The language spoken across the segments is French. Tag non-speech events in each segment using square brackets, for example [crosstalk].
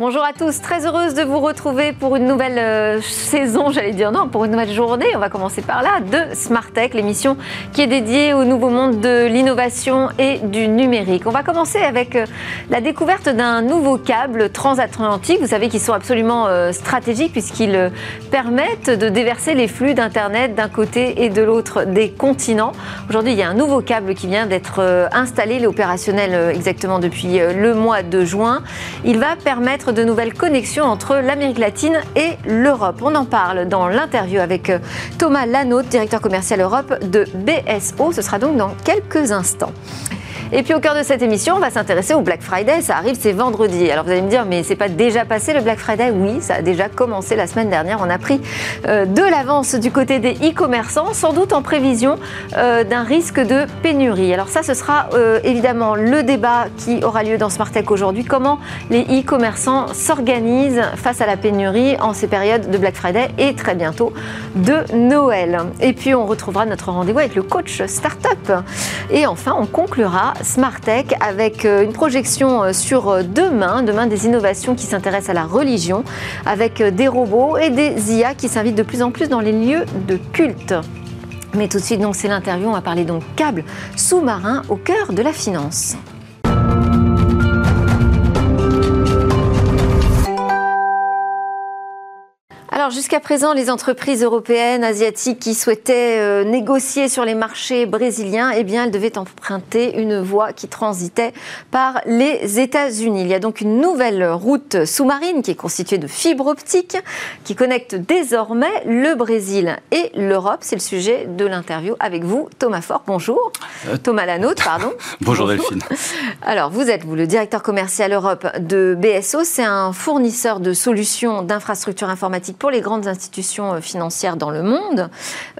Bonjour à tous, très heureuse de vous retrouver pour une nouvelle euh, saison, j'allais dire non, pour une nouvelle journée, on va commencer par là, de Smart Tech, l'émission qui est dédiée au nouveau monde de l'innovation et du numérique. On va commencer avec euh, la découverte d'un nouveau câble transatlantique, vous savez qu'ils sont absolument euh, stratégiques puisqu'ils permettent de déverser les flux d'Internet d'un côté et de l'autre des continents. Aujourd'hui, il y a un nouveau câble qui vient d'être installé, il est opérationnel exactement depuis le mois de juin. Il va permettre de nouvelles connexions entre l'Amérique latine et l'Europe. On en parle dans l'interview avec euh, Thomas Lanaud, directeur commercial Europe de BSO. Ce sera donc dans quelques instants. Et puis au cœur de cette émission, on va s'intéresser au Black Friday. Ça arrive, c'est vendredi. Alors vous allez me dire, mais c'est pas déjà passé le Black Friday? Oui, ça a déjà commencé la semaine dernière. On a pris euh, de l'avance du côté des e-commerçants, sans doute en prévision euh, d'un risque de pénurie. Alors ça, ce sera euh, évidemment le débat qui aura lieu dans Smart Tech aujourd'hui. Comment les e-commerçants s'organisent face à la pénurie en ces périodes de Black Friday et très bientôt de Noël? Et puis on retrouvera notre rendez-vous avec le coach Startup. Et enfin, on conclura Smart Tech avec euh, une projection euh, sur euh, demain, demain des innovations qui s'intéressent à la religion, avec des robots et des IA qui s'invitent de plus en plus dans les lieux de culte. Mais tout de suite, donc, c'est l'interview. On va parler donc câbles sous-marins au cœur de la finance. Alors jusqu'à présent, les entreprises européennes, asiatiques qui souhaitaient euh, négocier sur les marchés brésiliens, eh bien, elles devaient emprunter une voie qui transitait par les États-Unis. Il y a donc une nouvelle route sous-marine qui est constituée de fibres optiques qui connecte désormais le Brésil et l'Europe. C'est le sujet de l'interview avec vous, Thomas Fort. Bonjour. Euh, Thomas Lanotte, pardon. [laughs] Bonjour, Delphine. Alors, vous êtes vous le directeur commercial Europe de BSO. C'est un fournisseur de solutions d'infrastructures informatiques pour les grandes institutions euh, financières dans le monde.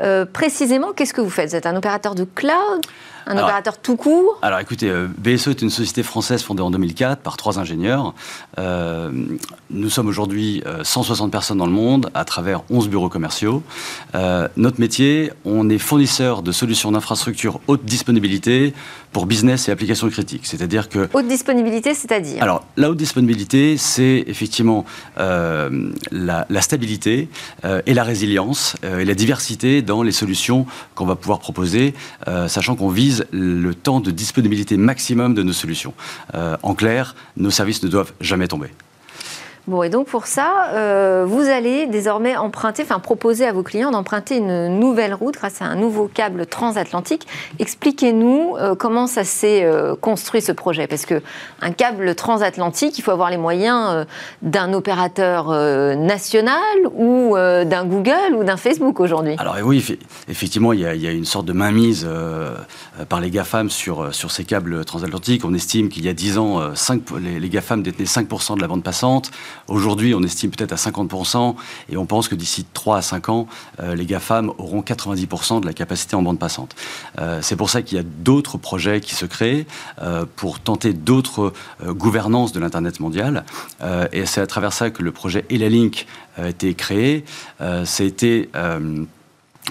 Euh, précisément, qu'est-ce que vous faites? Vous êtes un opérateur de cloud? Un opérateur tout court? Alors écoutez, euh, BSO est une société française fondée en 2004 par trois ingénieurs. nous sommes aujourd'hui 160 personnes dans le monde à travers 11 bureaux commerciaux. notre métier, on est fournisseur de solutions d'infrastructure haute disponibilité pour business et applications critiques. C'est-à-dire que... Haute disponibilité, c'est-à-dire Alors la haute disponibilité, c'est effectivement la, la stabilité euh, et la résilience euh, et la diversité dans les solutions qu'on va pouvoir proposer, euh, sachant qu'on vise le temps de disponibilité maximum de nos solutions. en clair, nos services ne doivent jamais tomber. Bon, et donc pour ça, euh, vous allez désormais emprunter, enfin proposer à vos clients d'emprunter une nouvelle route grâce à un nouveau câble transatlantique. Expliquez-nous euh, comment ça s'est euh, construit ce projet, parce que un câble transatlantique, il faut avoir les moyens d'un opérateur national ou d'un Google ou d'un Facebook aujourd'hui. Alors oui, effectivement, il y, a, une sorte de mainmise par les GAFAM sur, sur ces câbles transatlantiques. On estime qu'il y a 10 ans, 5, les, les GAFAM détenaient 5% de la bande passante. Aujourd'hui, on estime peut-être à 50%, et on pense que d'ici 3 à 5 ans, euh, les GAFAM auront 90% de la capacité en bande passante. Euh, c'est pour ça qu'il y a d'autres projets qui se créent euh, pour tenter d'autres gouvernances de l'Internet mondial. et c'est à travers ça que le projet Elalink a été créé.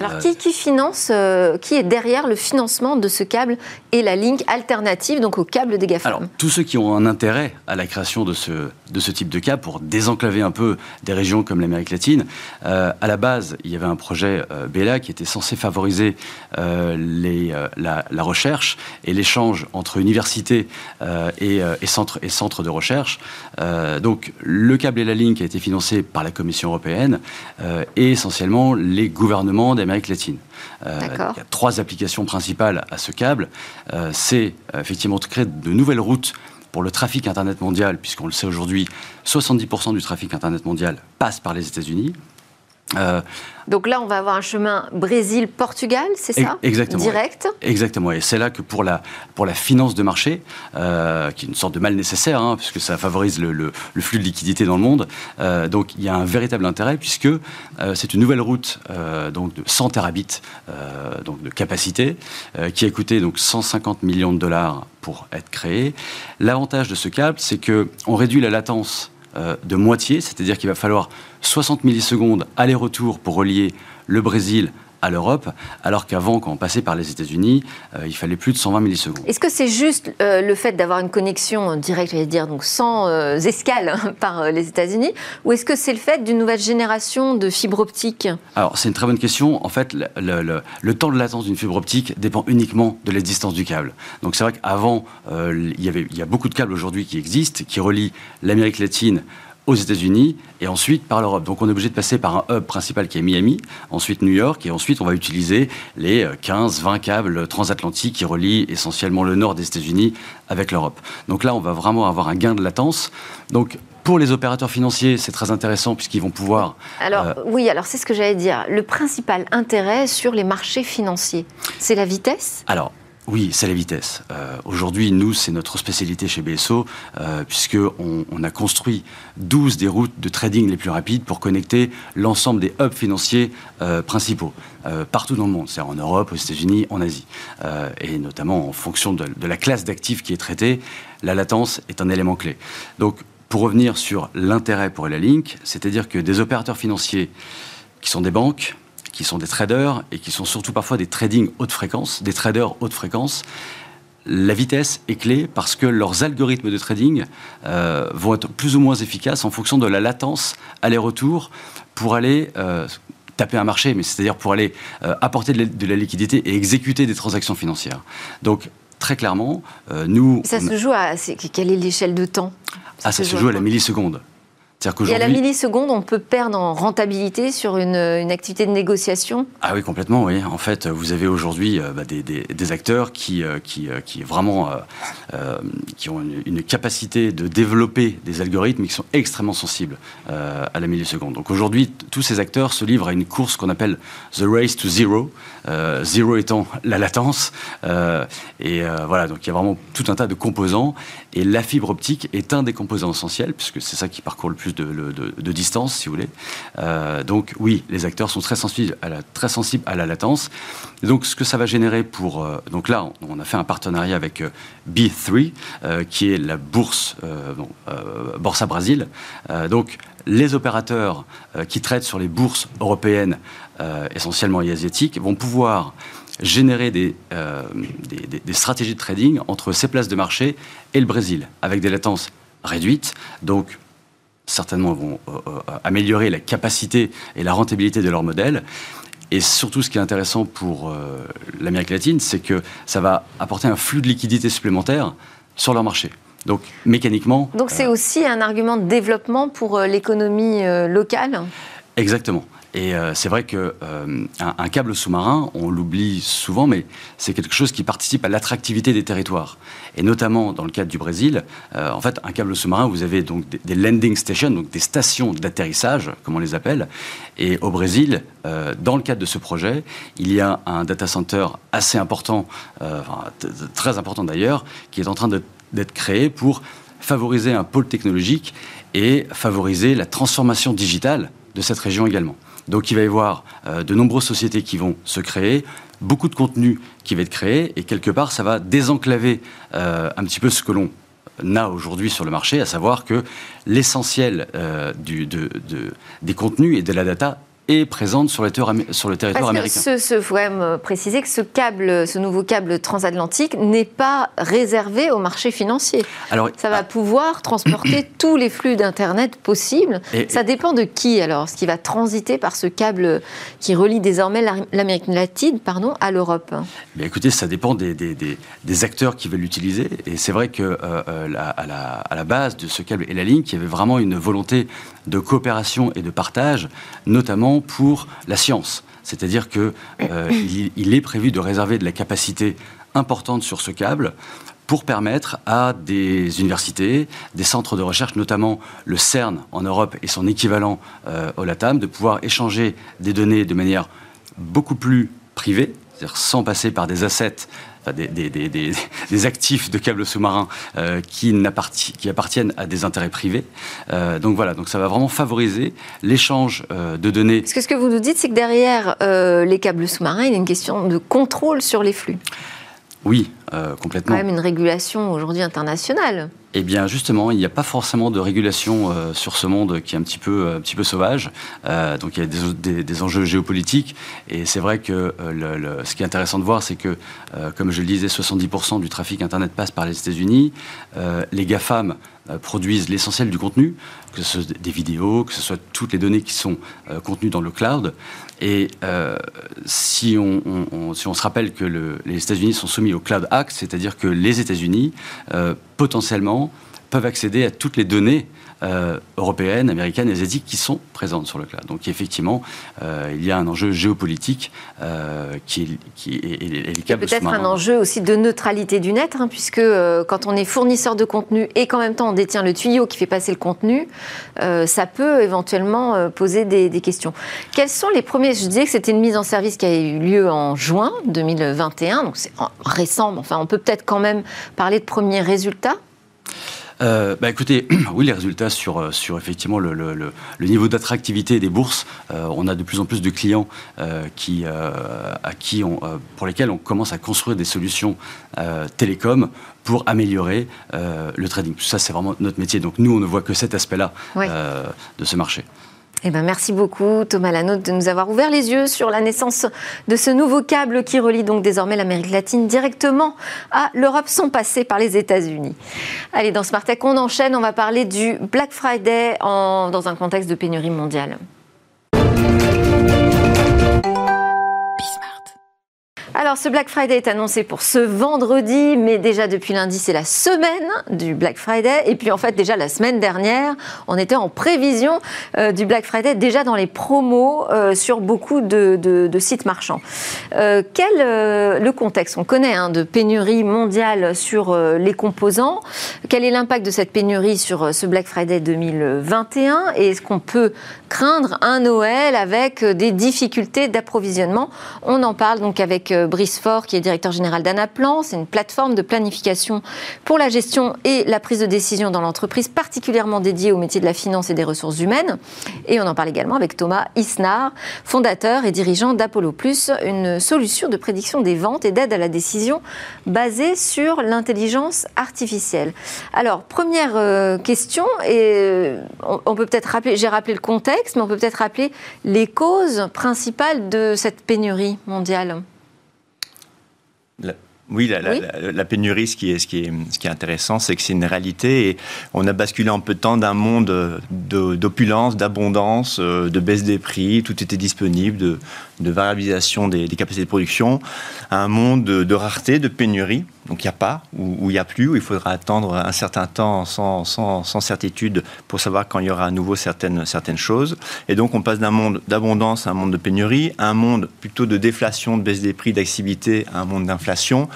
Alors, euh, qui, finance, euh, qui est derrière le financement de ce câble et la ligne alternative, donc au câble des GAFAM Alors, tous ceux qui ont un intérêt à la création de ce, de ce type de câble pour désenclaver un peu des régions comme l'Amérique latine, euh, à la base, il y avait un projet BELA qui était censé favoriser les, la, recherche et l'échange entre universités et, et, centres, et centres de recherche. donc, le câble et la ligne qui a été financé par la Commission européenne et essentiellement les gouvernements des Amérique latine. Euh, il y a trois applications principales à ce câble. Euh, c'est euh, effectivement de créer de nouvelles routes pour le trafic Internet mondial, puisqu'on le sait aujourd'hui, 70% du trafic Internet mondial passe par les États-Unis. Euh, Donc là, on va avoir un chemin Brésil-Portugal, c'est ça? Exactement. Direct? Exactement. Et c'est là que pour la, pour la finance de marché, euh, qui est une sorte de mal nécessaire, hein, puisque ça favorise le, le, flux de liquidités dans le monde, euh, donc il y a un véritable intérêt, puisque c'est une nouvelle route donc de 100 terabits donc de capacité, qui a coûté donc 150 millions de dollars pour être créée. L'avantage de ce câble, c'est qu'on réduit la latence de moitié, c'est-à-dire qu'il va falloir 60 millisecondes aller-retour pour relier le Brésil à l'Europe, alors qu'avant, quand on passait par les États-Unis, euh, il fallait plus de 120 millisecondes. Est-ce que c'est juste euh, le fait d'avoir une connexion directe, j'allais dire, donc sans euh, escale hein, [laughs] par les États-Unis, ou est-ce que c'est le fait d'une nouvelle génération de fibres optiques? Alors, c'est une très bonne question. En fait, le, temps de latence d'une fibre optique dépend uniquement de la distance du câble. Donc, c'est vrai qu'avant, il, y avait, il y a beaucoup de câbles aujourd'hui qui existent, qui relient l'Amérique latine aux États-Unis et ensuite par l'Europe. Donc on est obligé de passer par un hub principal qui est Miami, ensuite New York et ensuite on va utiliser les 15-20 euh, câbles transatlantiques qui relient essentiellement le nord des États-Unis avec l'Europe. Donc là on va vraiment avoir un gain de latence. Donc pour les opérateurs financiers, c'est très intéressant puisqu'ils vont pouvoir. Alors, euh, oui, alors c'est ce que j'allais dire. Le principal intérêt sur les marchés financiers, c'est la vitesse? Alors, oui, c'est la vitesse. Euh, aujourd'hui, nous, c'est notre spécialité chez BSO, euh, puisqu'on on a construit 12 des routes de trading les plus rapides pour connecter l'ensemble des hubs financiers euh, principaux, partout dans le monde, c'est-à-dire en Europe, aux États-Unis, en Asie. et notamment en fonction de, de la classe d'actifs qui est traitée, la latence est un élément clé. Donc, pour revenir sur l'intérêt pour la Link, c'est-à-dire que des opérateurs financiers qui sont des banques, qui sont des traders et qui sont surtout parfois des trading haute fréquence, des traders haute fréquence, la vitesse est clé parce que leurs algorithmes de trading euh, vont être plus ou moins efficaces en fonction de la latence aller-retour pour aller euh, taper un marché, mais c'est-à-dire pour aller euh, apporter de la, liquidité et exécuter des transactions financières. Donc très clairement, nous... Ça se joue à... quelle est l'échelle de temps? Ah, ça se joue à la milliseconde. Et à la milliseconde, on peut perdre en rentabilité sur une, activité de négociation Ah oui, complètement, oui. En fait, vous avez aujourd'hui euh, bah, des, acteurs qui, euh, qui, euh, qui vraiment qui ont une, capacité de développer des algorithmes qui sont extrêmement sensibles à la milliseconde. Donc aujourd'hui, tous ces acteurs se livrent à une course qu'on appelle The Race to Zero, zero étant la latence. et voilà, donc il y a vraiment tout un tas de composants. Et la fibre optique est un des composants essentiels, puisque c'est ça qui parcourt le plus de, distance, si vous voulez. Euh, donc oui, les acteurs sont très sensibles à la, très sensibles à la latence. donc ce que ça va générer pour... Euh, donc là, on, a fait un partenariat avec euh, B3, qui est la bourse, bon, Borsa Brasil. donc les opérateurs qui traitent sur les bourses européennes, essentiellement et asiatiques, vont pouvoir générer des, des, des, stratégies de trading entre ces places de marché et le Brésil, avec des latences réduites, donc certainement vont euh, euh, améliorer la capacité et la rentabilité de leur modèle. Et surtout, ce qui est intéressant pour euh, l'Amérique latine, c'est que ça va apporter un flux de liquidités supplémentaires sur leur marché. Donc, mécaniquement. Donc, c'est aussi un argument de développement pour l'économie locale? Exactement. Et euh, c'est vrai qu'un euh, câble sous-marin, on l'oublie souvent, mais c'est quelque chose qui participe à l'attractivité des territoires. Et notamment dans le cadre du Brésil, euh, en fait, un câble sous-marin, vous avez donc des, landing stations, donc des stations d'atterrissage, comme on les appelle. Et au Brésil, dans le cadre de ce projet, il y a un data center assez important, très important d'ailleurs, qui est en train d'être créé pour favoriser un pôle technologique et favoriser la transformation digitale de cette région également. Donc il va y avoir euh, de nombreuses sociétés qui vont se créer, beaucoup de contenu qui va être créé, et quelque part, ça va désenclaver euh, un petit peu ce que l'on a aujourd'hui sur le marché, à savoir que l'essentiel euh, des contenus et de la data est présente sur le, sur le territoire américain. Il faut quand même préciser que ce câble, ce nouveau câble transatlantique n'est pas réservé au marché financier. Alors, ça va ah. pouvoir transporter [clears throat] tous les flux d'Internet possibles. Et, ça dépend de qui alors, ce qui va transiter par ce câble qui relie désormais l'Amérique latine pardon, à l'Europe Écoutez, ça dépend des, des, des, acteurs qui veulent l'utiliser. Et c'est vrai qu'à euh, euh, à, la, à la base de ce câble et la ligne, il y avait vraiment une volonté de coopération et de partage, notamment pour la science. C'est-à-dire qu'il euh, est prévu de réserver de la capacité importante sur ce câble pour permettre à des universités, des centres de recherche, notamment le CERN en Europe et son équivalent euh, au LATAM, de pouvoir échanger des données de manière beaucoup plus privée, c'est-à-dire sans passer par des assets [laughs] des, actifs de câbles sous-marins euh, qui, qui, appartiennent à des intérêts privés. Euh, donc voilà, donc ça va vraiment favoriser l'échange euh, de données. Parce que ce que vous nous dites, c'est que derrière les câbles sous-marins, il y a une question de contrôle sur les flux. Oui, complètement. Quand même une régulation aujourd'hui internationale. Eh bien, justement, il n'y a pas forcément de régulation euh, sur ce monde qui est un petit peu, euh, un petit peu sauvage. Euh, donc, il y a des, des, enjeux géopolitiques. Et c'est vrai que le, ce qui est intéressant de voir, c'est que, comme je le disais, 70% du trafic Internet passe par les États-Unis. les GAFAM produisent l'essentiel du contenu, que ce soit des vidéos, que ce soit toutes les données qui sont contenues dans le cloud. Et si, on, si on se rappelle que le, les États-Unis sont soumis au Cloud Act, c'est-à-dire que les États-Unis, potentiellement, peuvent accéder à toutes les données euh, européennes, américaines et asiatiques qui sont présentes sur le cloud. Donc effectivement, euh, il y a un enjeu géopolitique euh, qui, est, qui est, Peut-être un enjeu aussi de neutralité du net, hein, puisque quand on est fournisseur de contenu et qu'en même temps on détient le tuyau qui fait passer le contenu, ça peut éventuellement poser des, des, questions. Quels sont les premiers Je disais que c'était une mise en service qui a eu lieu en juin 2021, donc c'est récent, mais enfin on peut peut-être quand même parler de premiers résultats? Euh, bah écoutez, [clears throat] oui, les résultats sur, euh, sur effectivement le, le, le, niveau d'attractivité des bourses, euh, on a de plus en plus de clients euh, qui, à qui on, pour lesquels on commence à construire des solutions télécom pour améliorer le trading. Ça, c'est vraiment notre métier. Donc nous, on ne voit que cet aspect-là de ce marché. Eh ben, merci beaucoup Thomas Lanotte de nous avoir ouvert les yeux sur la naissance de ce nouveau câble qui relie donc désormais l'Amérique latine directement à l'Europe sans passer par les États-Unis. Allez, dans Smart Tech, on enchaîne, on va parler du Black Friday dans un contexte de pénurie mondiale. Alors, ce Black Friday est annoncé pour ce vendredi, mais déjà depuis lundi, c'est la semaine du Black Friday. Et puis, en fait, déjà la semaine dernière, on était en prévision euh, du Black Friday, déjà dans les promos euh, sur beaucoup de, sites marchands. Euh, quel le contexte? On connaît hein, de pénurie mondiale sur les composants. Quel est l'impact de cette pénurie sur ce Black Friday 2021 Et est-ce qu'on peut craindre un Noël avec des difficultés d'approvisionnement? On en parle donc avec Brice Fort, qui est directeur général d'Anaplan. C'est une plateforme de planification pour la gestion et la prise de décision dans l'entreprise, particulièrement dédiée au métier de la finance et des ressources humaines. Et on en parle également avec Thomas Isnar, fondateur et dirigeant d'Apollo Plus, une solution de prédiction des ventes et d'aide à la décision basée sur l'intelligence artificielle. Alors, première euh, question, et euh, on, peut peut-être rappeler, j'ai rappelé le contexte, mais on peut peut-être rappeler les causes principales de cette pénurie mondiale. Oui, la, pénurie, ce qui est, ce qui est, ce qui est intéressant, c'est que c'est une réalité et on a basculé en peu de temps d'un monde d'opulence, d'abondance, euh, de baisse des prix, tout était disponible, de, de variabilisation des, capacités de production, à un monde de, rareté, de pénurie, donc il n'y a pas, ou il n'y a plus, où il faudra attendre un certain temps sans, certitude pour savoir quand il y aura à nouveau certaines, certaines choses. Et donc on passe d'un monde d'abondance à un monde de pénurie, à un monde plutôt de déflation, de baisse des prix, d'activité, à un monde d'inflation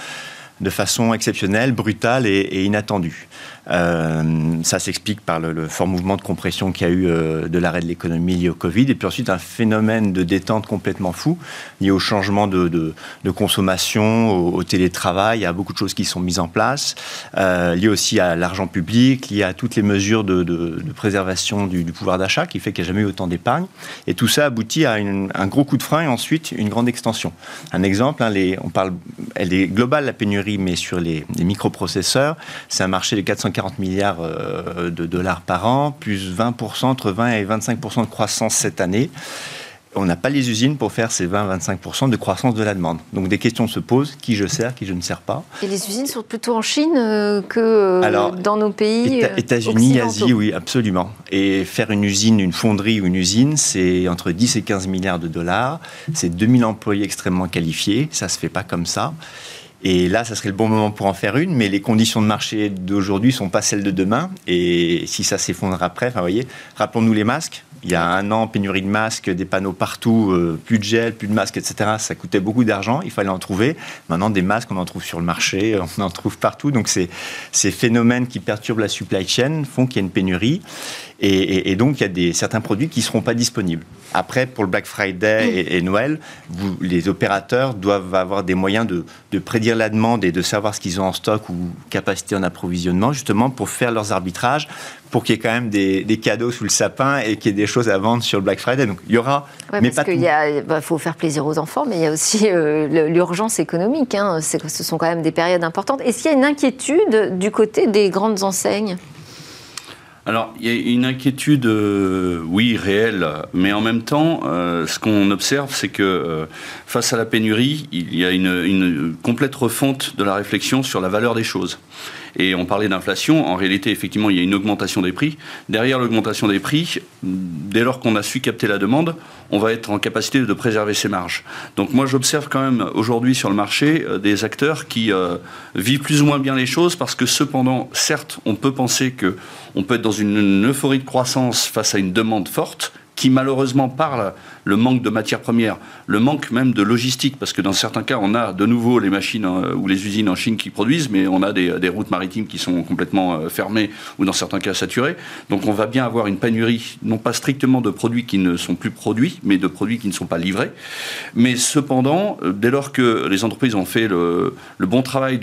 de façon exceptionnelle, brutale et inattendue. Euh, ça s'explique par le, fort mouvement de compression qu'il y a eu euh, de l'arrêt de l'économie lié au Covid, et puis ensuite un phénomène de détente complètement fou lié au changement de, consommation, au, télétravail. A beaucoup de choses qui sont mises en place, euh, lié aussi à l'argent public, lié à toutes les mesures de, préservation du, pouvoir d'achat, qui fait qu'il n'y a jamais eu autant d'épargne. Et tout ça aboutit à un gros coup de frein et ensuite une grande extension. Un exemple, hein, on parle, elle est globale la pénurie, mais sur les, les microprocesseurs, c'est un marché de 400 40 milliards euh, de dollars par an, plus 20%, entre 20 et 25% de croissance cette année. On n'a pas les usines pour faire ces 20-25% de croissance de la demande. Donc des questions se posent qui je sers, qui je ne sers pas. Et les usines sont plutôt en Chine euh, que euh, dans nos pays États-Unis, Asie, oui, absolument. Et faire une usine, une fonderie ou une usine, c'est entre 10 et 15 milliards de dollars. C'est 2000 employés extrêmement qualifiés. Ça ne se fait pas comme ça. Et là, ça serait le bon moment pour en faire une, mais les conditions de marché d'aujourd'hui sont pas celles de demain. Et si ça s'effondre après, enfin, voyez, rappelons-nous les masques. Il y a un an, pénurie de masques, des panneaux partout, euh, plus de gel, plus de masques, etc. Ça coûtait beaucoup d'argent, il fallait en trouver. Maintenant, des masques, on en trouve sur le marché, [laughs] on en trouve partout. Donc, ces phénomènes qui perturbent la supply chain font qu'il y a une pénurie. Et, donc, il y a des, certains produits qui ne seront pas disponibles. Après, pour le Black Friday et, Noël, les opérateurs doivent avoir des moyens de, prédire la demande et de savoir ce qu'ils ont en stock ou capacité en approvisionnement, justement pour faire leurs arbitrages, pour qu'il y ait quand même des, cadeaux sous le sapin et qu'il y ait des choses à vendre sur le Black Friday. Donc il y aura, mais parce qu'il bah, faut faire plaisir aux enfants, mais il y a aussi euh, l'urgence économique. Hein. Ce sont quand même des périodes importantes. Est-ce qu'il y a une inquiétude du côté des grandes enseignes? Alors, il y a une inquiétude, euh, oui, réelle, mais en même temps, euh, ce qu'on observe, c'est que euh, face à la pénurie, il y a une, complète refonte de la réflexion sur la valeur des choses. Et on parlait d'inflation. En réalité, effectivement, il y a une augmentation des prix. Derrière l'augmentation des prix, dès lors qu'on a su capter la demande, on va être en capacité de préserver ses marges. Donc moi, j'observe quand même aujourd'hui sur le marché euh, des acteurs qui euh, vivent plus ou moins bien les choses parce que cependant, certes, on peut penser que on peut être dans une euphorie de croissance face à une demande forte qui malheureusement parle le manque de matières premières, le manque même de logistique, parce que dans certains cas, on a de nouveau les machines euh, ou les usines en Chine qui produisent, mais on a des, routes maritimes qui sont complètement euh, fermées ou dans certains cas saturées. Donc on va bien avoir une pénurie, non pas strictement de produits qui ne sont plus produits, mais de produits qui ne sont pas livrés. Mais cependant, euh, dès lors que les entreprises ont fait le, bon travail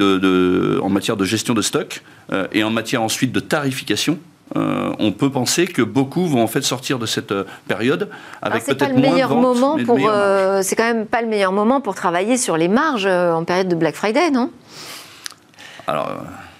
en matière de gestion de stock et en matière ensuite de tarification, euh, on peut penser que beaucoup vont en fait sortir de cette euh, période avec peut-être moins de ventes, moment pour. Euh, c'est quand même pas le meilleur moment pour travailler sur les marges en période de Black Friday, non? Alors.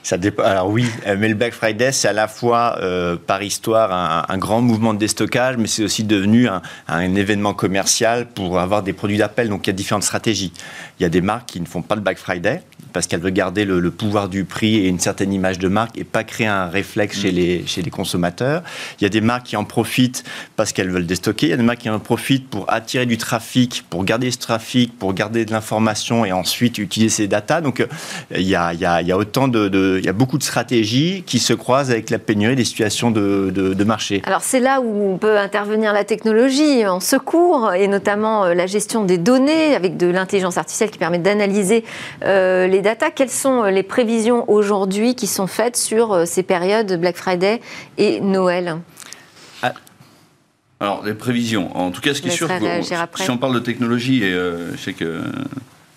Ça Alors oui, mais le Black Friday, c'est à la fois par histoire un, grand mouvement de déstockage, mais c'est aussi devenu un, un, événement commercial pour avoir des produits d'appel. Donc il y a différentes stratégies. Il y a des marques qui ne font pas le Black Friday, parce qu'elle veut garder le, pouvoir du prix et une certaine image de marque et pas créer un réflexe chez, mm. les, chez les consommateurs. Il y a des marques qui en profitent parce qu'elles veulent déstocker. Il y a des marques qui en profitent pour attirer du trafic, pour garder ce trafic, pour garder de l'information et ensuite utiliser ces datas. Donc, euh, il y a, il y a, il y a autant de, il y a beaucoup de stratégies qui se croisent avec la pénurie des situations de, de marché. Alors, c'est là où on peut intervenir la technologie en secours et notamment euh, la gestion des données avec de l'intelligence artificielle qui permet d'analyser euh, les data, quelles sont euh, les prévisions aujourd'hui qui sont faites sur ces périodes Black Friday et Noël? Ah. alors, les prévisions. En tout cas, ce qui est sûr, si on parle de technologie, et euh, je sais que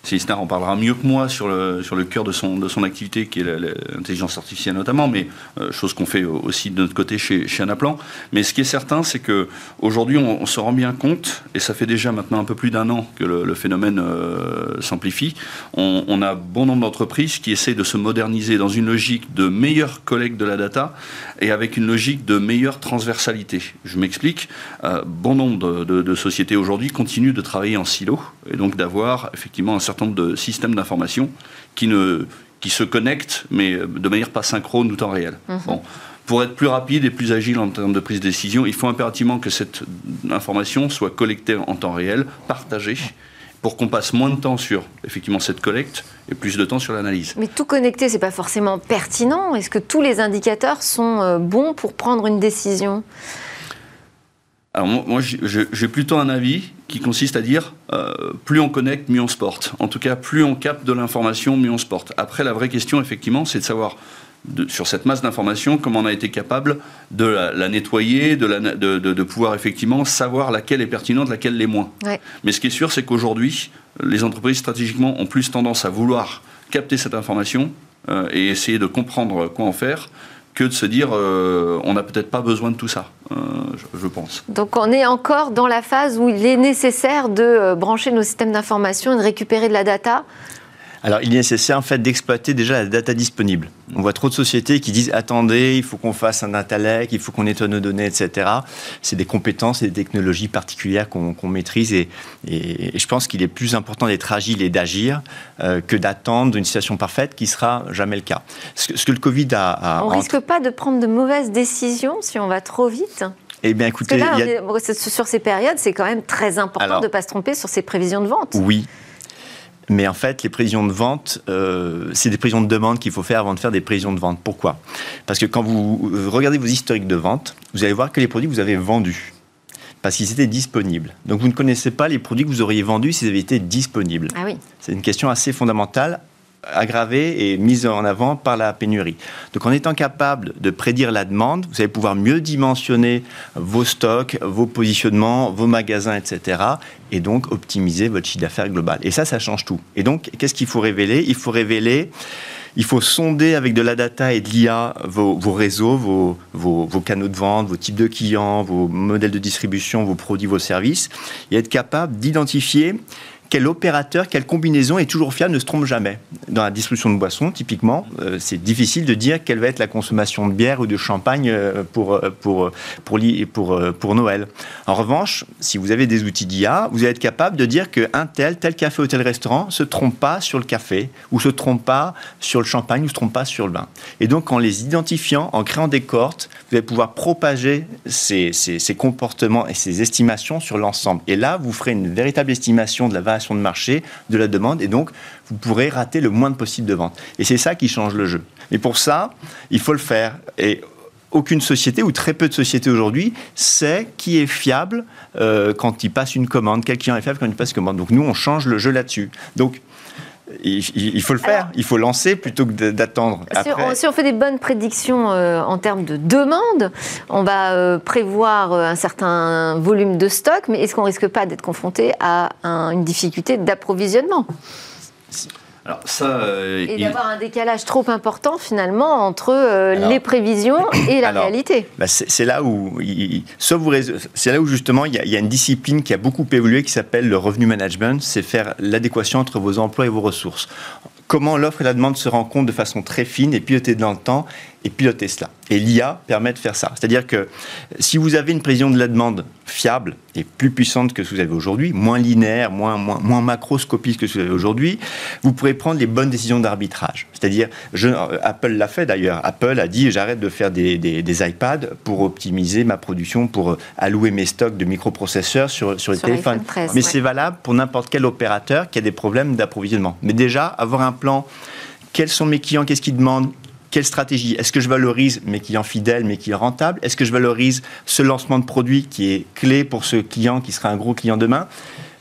Célisnar en parlera mieux que moi sur le, sur le cœur de son, de son activité, qui est l'intelligence artificielle notamment, mais euh, chose qu'on fait aussi de notre côté chez, chez Anaplan. Mais ce qui est certain, c'est qu'aujourd'hui, on, on se rend bien compte, et ça fait déjà maintenant un peu plus d'un an que le, phénomène euh, s'amplifie, on, on, a bon nombre d'entreprises qui essayent de se moderniser dans une logique de meilleure collecte de la data et avec une logique de meilleure transversalité. Je m'explique, euh, bon nombre de, de sociétés aujourd'hui continuent de travailler en silo, et donc d'avoir effectivement un certain certain nombre de systèmes d'information qui, ne, qui se connectent, mais de manière pas synchrone ou temps réel. Mhm. Bon. Pour être plus rapide et plus agile en termes de prise de décision, il faut impérativement que cette information soit collectée en temps réel, partagée, pour qu'on passe moins de temps sur effectivement cette collecte et plus de temps sur l'analyse. Mais tout connecté, c'est pas forcément pertinent. Est-ce que tous les indicateurs sont euh, bons pour prendre une décision? Alors moi, j'ai plutôt un avis qui consiste à dire euh, plus on connecte, mieux on se porte. En tout cas, plus on capte de l'information, mieux on se porte. Après, la vraie question, effectivement, c'est de savoir sur cette masse d'informations comment on a été capable de la, nettoyer, de, de, pouvoir effectivement savoir laquelle est pertinente, laquelle l'est moins. Mais ce qui est sûr, c'est qu'aujourd'hui, les entreprises stratégiquement ont plus tendance à vouloir capter cette information euh, et essayer de comprendre quoi en faire que de se dire euh, on n'a peut-être pas besoin de tout ça, euh, je, pense. Donc on est encore dans la phase où il est nécessaire de euh, brancher nos systèmes d'information et de récupérer de la data alors, il est nécessaire en fait d'exploiter déjà la data disponible. On voit trop de sociétés qui disent attendez, il faut qu'on fasse un lake, il faut qu'on nettoie nos données, etc. C'est des compétences et des technologies particulières qu'on maîtrise et, je pense qu'il est plus important d'être agile et d'agir euh, que d'attendre une situation parfaite qui sera jamais le cas. Ce que, le Covid a. on ne risque pas de prendre de mauvaises décisions si on va trop vite? Eh bien, écoutez, Parce que là, sur ces périodes, c'est quand même très important de ne pas se tromper sur ces prévisions de vente. Oui, mais en fait, les prévisions de vente, euh, c'est des prévisions de demande qu'il faut faire avant de faire des prévisions de vente. Pourquoi? Parce que quand vous regardez vos historiques de vente, vous allez voir que les produits que vous avez vendus, parce qu'ils étaient disponibles. Donc vous ne connaissez pas les produits que vous auriez vendus s'ils avaient été disponibles. Ah oui. C'est une question assez fondamentale aggravée et mise en avant par la pénurie. Donc en étant capable de prédire la demande, vous allez pouvoir mieux dimensionner vos stocks, vos positionnements, vos magasins, etc. Et donc optimiser votre chiffre d'affaires global. Et ça, ça change tout. Et donc, qu'est-ce qu'il faut révéler? Il faut révéler Il faut sonder avec de la data et de l'IA vos, réseaux, vos, vos, canaux de vente, vos types de clients, vos modèles de distribution, vos produits, vos services, et être capable d'identifier quel opérateur, quelle combinaison est toujours fiable, ne se trompe jamais. Dans la distribution de boissons, typiquement, euh, c'est difficile de dire quelle va être la consommation de bière ou de champagne euh, pour, euh, pour, pour, pour, pour, Noël. En revanche, si vous avez des outils d'IA, vous allez être capable de dire qu'un tel, tel café ou tel restaurant se trompe pas sur le café, ou se trompe pas sur le champagne, ou se trompe pas sur le vin. Et donc, en les identifiant, en créant des cohortes, vous allez pouvoir propager ces, ces, ces comportements et ces estimations sur l'ensemble. Et là, vous ferez une véritable estimation de la variation de marché, de la demande, et donc vous pourrez rater le moins possible de ventes. Et c'est ça qui change le jeu. Et pour ça, il faut le faire. Et aucune société, ou très peu de sociétés aujourd'hui, sait qui est fiable euh, quand il passe une commande, quel client est fiable quand il passe une commande. Donc nous, on change le jeu là-dessus. Donc il, faut le faire, il faut lancer plutôt que d'attendre. Si, on fait des bonnes prédictions euh, en termes de demande, on va euh, prévoir euh, un certain volume de stock, mais est-ce qu'on risque pas d'être confronté à une difficulté d'approvisionnement? Alors ça, euh, et d'avoir un décalage trop important finalement entre euh, les prévisions et la réalité. Bah c'est là où, c'est là où justement il y, a, il y, a, une discipline qui a beaucoup évolué qui s'appelle le revenu management, c'est faire l'adéquation entre vos emplois et vos ressources comment l'offre et la demande se rencontrent de façon très fine et pilotée dans le temps et piloter cela. Et l'IA permet de faire ça. C'est-à-dire que si vous avez une prévision de la demande fiable et plus puissante que ce que vous avez aujourd'hui, moins linéaire, moins, moins, moins macroscopique que ce que vous avez aujourd'hui, vous pourrez prendre les bonnes décisions d'arbitrage. C'est-à-dire, euh, Apple l'a fait d'ailleurs. Apple a dit j'arrête de faire des, des, iPads pour optimiser ma production, pour euh, allouer mes stocks de microprocesseurs sur, sur les téléphones. Mais c'est valable pour n'importe quel opérateur qui a des problèmes d'approvisionnement. Mais déjà, avoir un plan quels sont mes clients, qu'est-ce qu'ils demandent, quelle stratégie? Est-ce que je valorise mes clients fidèles, mes clients rentables Est-ce que je valorise ce lancement de produit qui est clé pour ce client qui sera un gros client demain?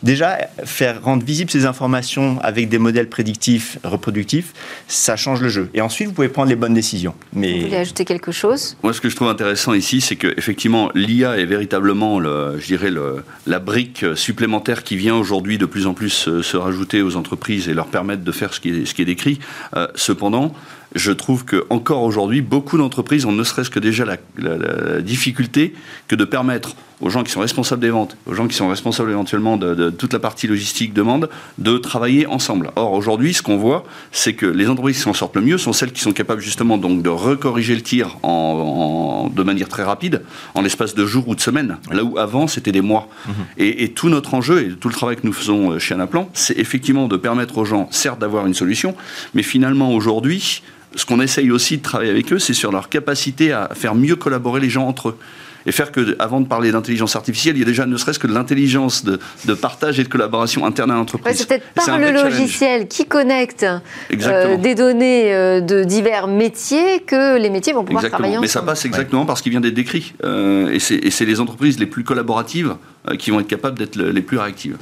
Déjà, faire rendre visibles ces informations avec des modèles prédictifs, reproductifs, ça change le jeu. Et ensuite, vous pouvez prendre les bonnes décisions. Mais... Vous voulez ajouter quelque chose? Moi, ce que je trouve intéressant ici, c'est qu'effectivement, l'IA est véritablement, le, je dirais, le, la brique supplémentaire qui vient aujourd'hui de plus en plus se, rajouter aux entreprises et leur permettre de faire ce qui est, ce qui est décrit. Euh, cependant, je trouve que encore aujourd'hui, beaucoup d'entreprises ont ne serait-ce que déjà la, difficulté que de permettre aux gens qui sont responsables des ventes, aux gens qui sont responsables éventuellement de, toute la partie logistique demande, de travailler ensemble. Or, aujourd'hui, ce qu'on voit, c'est que les entreprises qui s'en sortent le mieux sont celles qui sont capables justement donc de recorriger le tir en, de manière très rapide, en l'espace de jours ou de semaines, là où avant, c'était des mois. Mhm. Et, et, tout notre enjeu et tout le travail que nous faisons chez Anaplan, c'est effectivement de permettre aux gens, certes, d'avoir une solution, mais finalement, aujourd'hui, ce qu'on essaye aussi de travailler avec eux, c'est sur leur capacité à faire mieux collaborer les gens entre eux. Et faire que, avant de parler d'intelligence artificielle, il y a déjà ne serait-ce que de l'intelligence de, partage et de collaboration interne à l'entreprise. c'est peut-être par le logiciel qui connecte euh, des données euh, de divers métiers que les métiers vont pouvoir travailler ensemble. Mais ça passe exactement parce qu'il vient d'être décrit. Euh, et c'est les entreprises les plus collaboratives qui vont être capables d'être les plus réactives.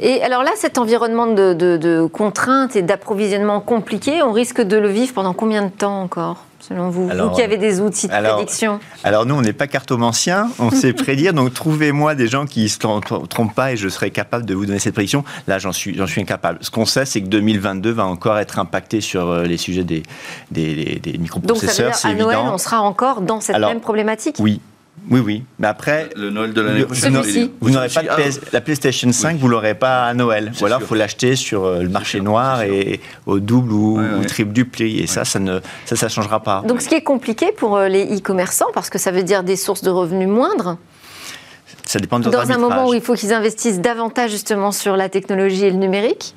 Et alors là, cet environnement de, contraintes et d'approvisionnement compliqué, on risque de le vivre pendant combien de temps encore selon vous Vous qui avez des outils de prédiction Alors nous, on n'est pas cartomancien, on sait [laughs] prédire, donc trouvez-moi des gens qui ne se trompent pas et je serai capable de vous donner cette prédiction. Là, j'en suis, suis incapable. Ce qu'on sait, c'est que 2022 va encore être impacté sur euh, les sujets des, des, des, microprocesseurs. Donc ça veut dire, à Noël, on sera encore dans cette même problématique? Oui, oui, oui. Mais après. Le Noël de l'année prochaine. Vous n'aurez pas de PS, la PlayStation 5, vous l'aurez pas à Noël. Ou alors, il faut l'acheter sur euh, le marché noir et au double ou, triple du prix. Et ça, ça ne, ça, ça changera pas. Donc, ce qui est compliqué pour euh, les e-commerçants, parce que ça veut dire des sources de revenus moindres. Ça dépend de Dans un moment où il faut qu'ils investissent davantage justement sur la technologie et le numérique.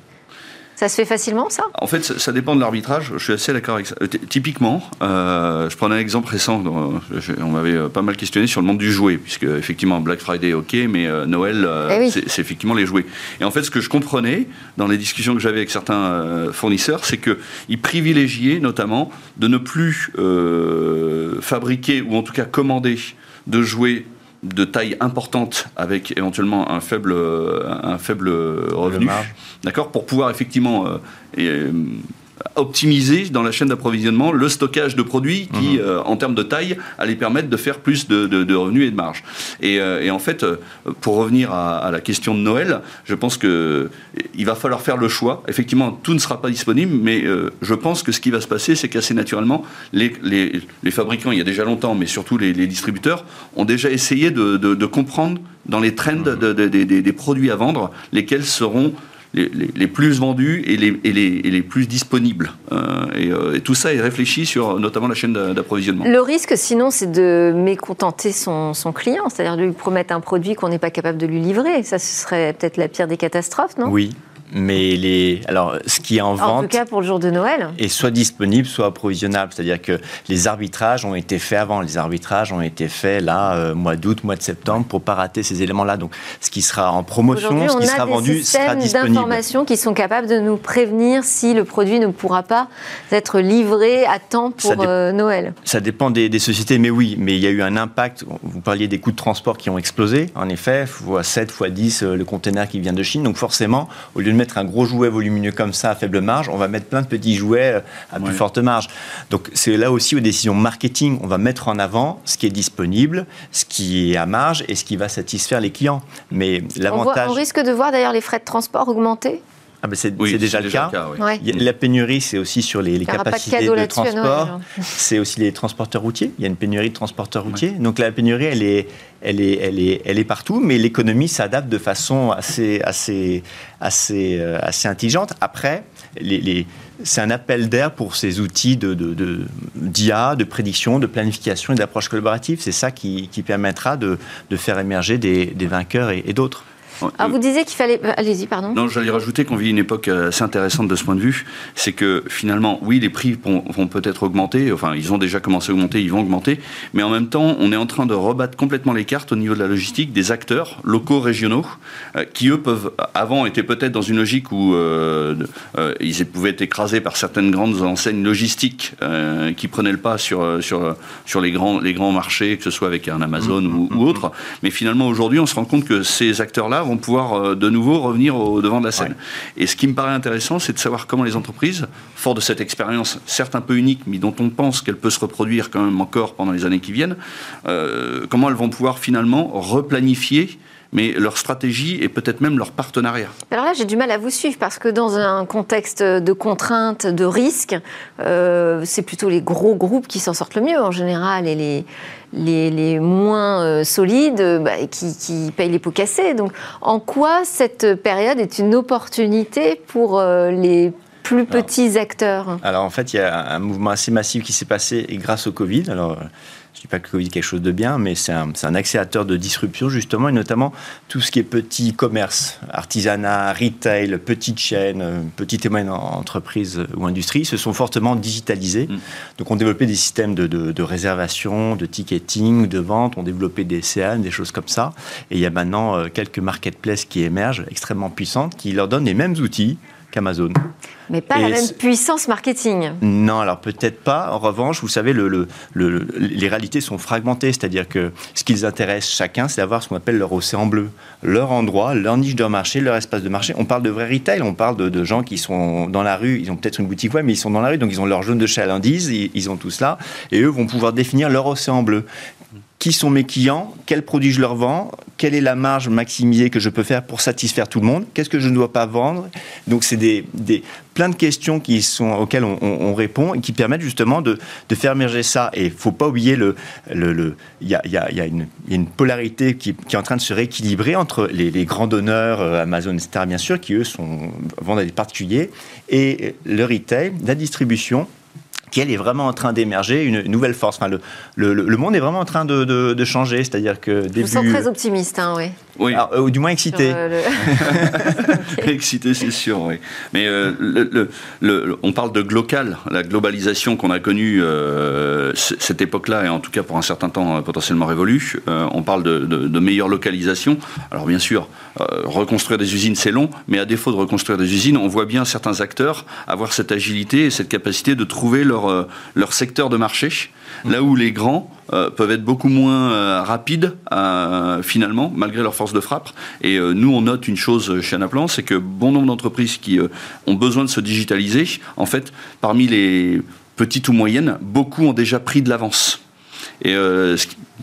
Ça se fait facilement, ça? En fait, ça, dépend de l'arbitrage. Je suis assez d'accord avec ça. Euh, typiquement, euh, je prends un exemple récent. on m'avait euh, pas mal questionné sur le monde du jouet, puisque effectivement Black Friday, ok, mais Noël, eh c'est effectivement les jouets. Et en fait, ce que je comprenais dans les discussions que j'avais avec certains fournisseurs, c'est qu'ils privilégiaient notamment de ne plus fabriquer ou en tout cas commander de jouets de taille importante avec éventuellement un faible, un faible revenu, d'accord, pour pouvoir effectivement euh, euh, optimiser dans la chaîne d'approvisionnement le stockage de produits qui, Mhm. en termes de taille, allait permettre de faire plus de, de- de revenus et de marge. Et, et en fait, pour revenir à, à la question de Noël, je pense que il va falloir faire le choix. Effectivement, tout ne sera pas disponible, mais euh, je pense que ce qui va se passer, c'est qu'assez naturellement, les, les, les fabricants, il y a déjà longtemps, mais surtout les, les distributeurs, ont déjà essayé de, de- de comprendre dans les trends de- de- de- des- des produits à vendre, lesquels seront les, les- les plus vendus et les, et les- et les plus disponibles. Euh, et, euh, et tout ça est réfléchi sur notamment la chaîne d'a- d'approvisionnement. Le risque, sinon, c'est de mécontenter son, son client, c'est-à-dire de lui promettre un produit qu'on n'est pas capable de lui livrer. Ça, ce serait peut-être la pire des catastrophes, non? Oui, mais les, alors, ce qui est en En tout vente cas, pour le jour de Noël. est soit disponible, soit approvisionnable. C'est-à-dire que les arbitrages ont été faits avant. Les arbitrages ont été faits là, euh, mois d'août, mois de septembre, pour pas rater ces éléments-là. Donc, ce qui sera en promotion, ce on qui a sera des vendu sera systèmes disponible. d'information qui sont capables de nous prévenir si le produit ne pourra pas être livré à temps pour euh, Noël. Ça dépend des, des sociétés, mais oui, mais il y a eu un impact. Vous parliez des coûts de transport qui ont explosé, en effet, fois 7, fois 10 euh, le conteneur qui vient de Chine. Donc forcément, au lieu de mettre un gros jouet volumineux comme ça à faible marge, on va mettre plein de petits jouets euh, à plus Ouais. forte marge. Donc c'est là aussi aux décisions marketing, on va mettre en avant ce qui est disponible, ce qui est à marge et ce qui va satisfaire les clients. Mais On, voit- l'avantage, on risque de voir d'ailleurs les frais de transport augmenter? Ah ben, c'est Oui, déjà, le cas. La pénurie, c'est aussi sur les, les Il n'y aura pas de capacités cadeau de Noël. transport. C'est aussi les transporteurs routiers. Il y a une pénurie de transporteurs routiers. Donc la pénurie, elle est, elle est, elle est, elle est partout, mais l'économie s'adapte de façon assez, assez, assez, euh, assez intelligente. Après, c'est un appel d'air pour ces outils de, de, de- d'IA, de prédiction, de planification et d'approche collaborative. C'est ça qui, permettra de, faire émerger des, vainqueurs et d'autres. Ouais. Alors, vous disiez qu'il fallait. euh, Allez-y, pardon. Non, j'allais rajouter qu'on vit une époque euh, assez intéressante de ce point de vue. C'est que finalement, oui, les prix vont, vont peut-être augmenter. Enfin, ils ont déjà commencé à augmenter, ils vont augmenter. Mais en même temps, on est en train de rebattre complètement les cartes au niveau de la logistique des acteurs locaux, régionaux, euh, qui eux peuvent, avant, étaient peut-être dans une logique où euh, euh, ils pouvaient être écrasés par certaines grandes enseignes logistiques euh, qui prenaient le pas sur, euh, sur, sur les, grands, les grands marchés, que ce soit avec un Amazon ou, ou autre. Mais finalement, aujourd'hui, on se rend compte que ces acteurs-là vont pouvoir euh, de nouveau revenir au devant de la scène. Et ce qui me paraît intéressant, c'est de savoir comment les entreprises, fort de cette expérience, certes un peu unique, mais dont on pense qu'elle peut se reproduire quand même encore pendant les années qui viennent, euh, comment elles vont pouvoir finalement replanifier mais leur stratégie et peut-être même leur partenariat. Alors là, j'ai du mal à vous suivre parce que dans un contexte de contraintes, de risques, euh, c'est plutôt les gros groupes qui s'en sortent le mieux en général et les, les, les moins euh, solides euh, bah, qui, qui payent les pots cassés. Donc, en quoi cette période est une opportunité pour euh, les plus petits acteurs? Alors en fait, il y a un mouvement assez massif qui s'est passé et grâce au Covid. Alors euh, je ne dis pas que le Covid est quelque chose de bien, mais c'est un, accélérateur de disruption justement, et notamment tout ce qui est petit commerce, artisanat, retail, petites chaînes, euh, petites et moyennes entreprises ou industries se sont fortement digitalisées. Mm. Donc on développé des systèmes de, de- de réservation, de ticketing, de vente, on développé des CAN, des choses comme ça. Et il y a maintenant euh, quelques marketplaces qui émergent, extrêmement puissantes, qui leur donnent les mêmes outils qu'Amazon. Mais pas Et la même ce- puissance marketing. Non, alors peut-être pas. En revanche, vous savez, le, le- le- les réalités sont fragmentées, c'est-à-dire que ce qui les intéresse chacun, c'est d'avoir ce qu'on appelle leur océan bleu, leur endroit, leur niche de marché, leur espace de marché. On parle de vrai retail, on parle de, de gens qui sont dans la rue, ils ont peut-être une boutique web, mais ils sont dans la rue, donc ils ont leur jaune de chalandise, ils, ils ont tout cela, et eux vont pouvoir définir leur océan bleu. Qui sont mes clients? Quels produits je leur vends? Quelle est la marge maximisée que je peux faire pour satisfaire tout le monde? Qu'est-ce que je ne dois pas vendre? Donc, c'est des, des- plein de questions qui sont, auxquelles on, on- on répond et qui permettent justement de, de faire émerger ça. Et il ne faut pas oublier, le, le, le- il y, a, il y il y a une, il y a une polarité qui, qui est en train de se rééquilibrer entre les, les grands donneurs, euh, Amazon, etc., bien sûr, qui eux sont, vendent à des particuliers, et le retail, la distribution qui elle est vraiment en train d'émerger, une nouvelle force. Enfin, le, le, le monde est vraiment en train de, de- de changer, c'est-à-dire que Je début, vous sens très optimiste, hein, oui. Oui, Alors, euh, ou du moins excité. euh, le- [laughs] excité, c'est sûr, oui. Mais euh, le- le- le- on parle de glocal, la globalisation qu'on a connue, euh, cette époque-là, et en tout cas pour un certain temps potentiellement révolue. Euh, on parle de, de- de meilleure localisation. Alors bien sûr, euh, reconstruire des usines, c'est long, mais à défaut de reconstruire des usines, on voit bien certains acteurs avoir cette agilité et cette capacité de trouver leur leur, leur secteur de marché, là où les grands peuvent être beaucoup moins rapides finalement, malgré leur force de frappe. Et nous, on note une chose chez Anaplan, c'est que bon nombre d'entreprises qui ont besoin de se digitaliser, en fait, parmi les petites ou moyennes, beaucoup ont déjà pris de l'avance. Et euh,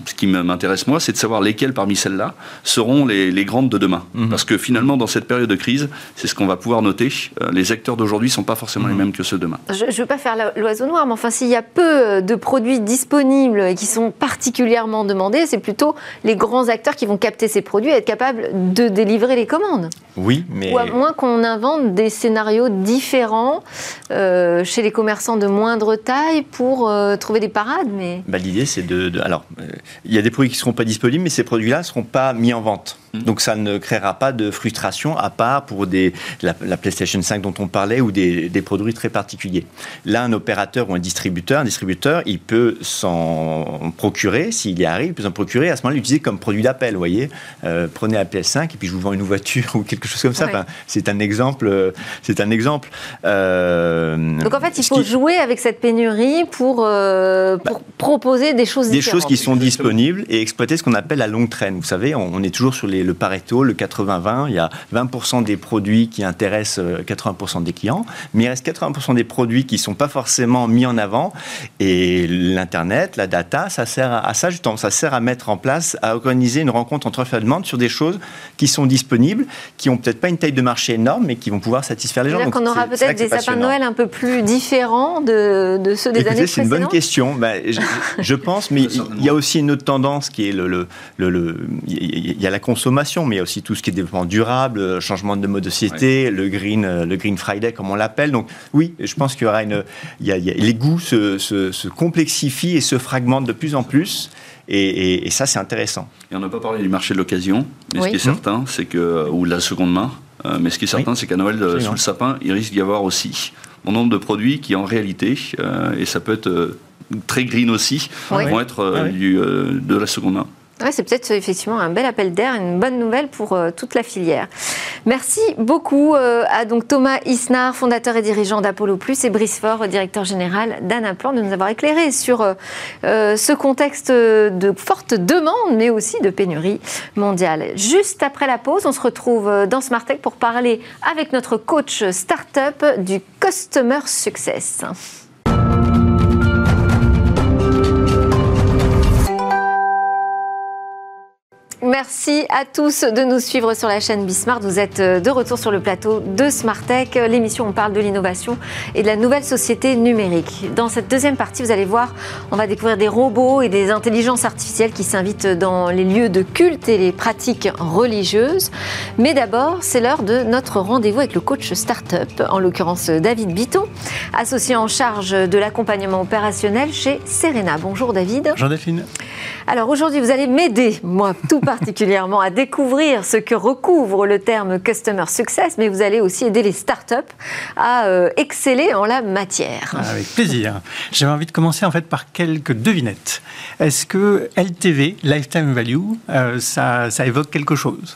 ce qui, m'intéresse moi, c'est de savoir lesquelles parmi celles-là seront les, grandes de demain. Mhm. Parce que finalement, dans cette période de crise, c'est ce qu'on va pouvoir noter. Euh, les acteurs d'aujourd'hui ne sont pas forcément les mhm. mêmes que ceux de demain. Je ne veux pas faire l'oiseau noir, mais enfin, s'il y a peu de produits disponibles et qui sont particulièrement demandés, c'est plutôt les grands acteurs qui vont capter ces produits et être capables de délivrer les commandes. Oui, mais... Ou à moins qu'on invente des scénarios différents euh, chez les commerçants de moindre taille pour trouver des parades. Mais... Bah, L'idée, c'est de, Alors, euh, il y a des produits qui ne seront pas disponibles, mais ces produits-là ne seront pas mis en vente. Mm. Donc ça ne créera pas de frustration à part pour des, la, PlayStation 5 dont on parlait ou des, produits très particuliers. Là, un opérateur ou un distributeur, un distributeur, il peut s'en procurer, s'il y arrive, il peut s'en procurer, à ce moment-là, l'utiliser comme produit d'appel. Vous voyez, euh, prenez la PS5 et puis je vous vends une voiture [laughs] ou quelque chose comme ça. c'est un exemple. Euh, c'est un exemple. Donc en fait, il faut jouer avec cette pénurie pour, bah, pour proposer des choses des choses qui sont disponibles et exploiter ce qu'on appelle la longue traîne. Vous savez, on, est toujours sur le Pareto, le 80-20. Il y a 20% des produits qui intéressent 80% euh, des clients, mais il reste 80% des produits qui ne sont pas forcément mis en avant. Et l'Internet, la data, ça sert à, ça justement. Ça sert à mettre en place, à organiser une rencontre entre offre et demande sur des choses qui sont disponibles, qui n'ont peut-être pas une taille de marché énorme, mais qui vont pouvoir satisfaire les gens. Donc qu'on aura peut-être des sapins de Noël un peu plus différents de, ceux des années précédentes C'est une bonne question. Ben, je, je pense, mais [laughs] il y a aussi une autre tendance qui est le, le, le, il y a la consommation, mais il y a aussi tout ce qui est développement durable, changement de mode de société, le green, le green Friday comme on l'appelle. Donc oui, je pense qu'il y aura une, il y a, les goûts se, se, complexifient et se fragmentent de plus en plus. Et, ça, c'est intéressant. Et on n'a pas parlé du marché de l'occasion, mais ce qui est certain, c'est que, ou de la seconde main, euh, mais ce qui est certain, c'est qu'à Noël, euh, sous le sapin, il risque d'y avoir aussi un nombre de produits qui, en réalité, euh, et ça peut être très green aussi, vont être euh, du, euh, de la seconde main. C'est peut-être effectivement un bel appel d'air, une bonne nouvelle pour euh, toute la filière. Merci beaucoup à donc Thomas Isnard, fondateur et dirigeant d'Apollo Plus, et Brice Faure, directeur général d'Anaplan, de nous avoir éclairé sur ce contexte de forte demande, mais aussi de pénurie mondiale. Juste après la pause, on se retrouve dans Smartech pour parler avec notre coach startup du Customer Success. Merci à tous de nous suivre sur la chaîne Bismart. Vous êtes euh, de retour sur le plateau de Smartech, l'émission on parle de l'innovation et de la nouvelle société numérique. Dans cette deuxième partie, vous allez voir, on va découvrir des robots et des intelligences artificielles qui s'invitent dans les lieux de culte et les pratiques religieuses. Mais d'abord, c'est l'heure de notre rendez-vous avec le coach startup, en l'occurrence David Bitton, associé en charge de l'accompagnement opérationnel chez Serena. Bonjour David. Bonjour Delphine. Alors aujourd'hui, vous allez m'aider, moi tout [laughs] particulièrement, à découvrir ce que recouvre le terme Customer Success, mais vous allez aussi aider les startups à euh, exceller en la matière. Ah, avec plaisir. J'avais envie de commencer en fait par quelques devinettes. Est-ce que LTV, Lifetime Value, euh, ça, ça évoque quelque chose?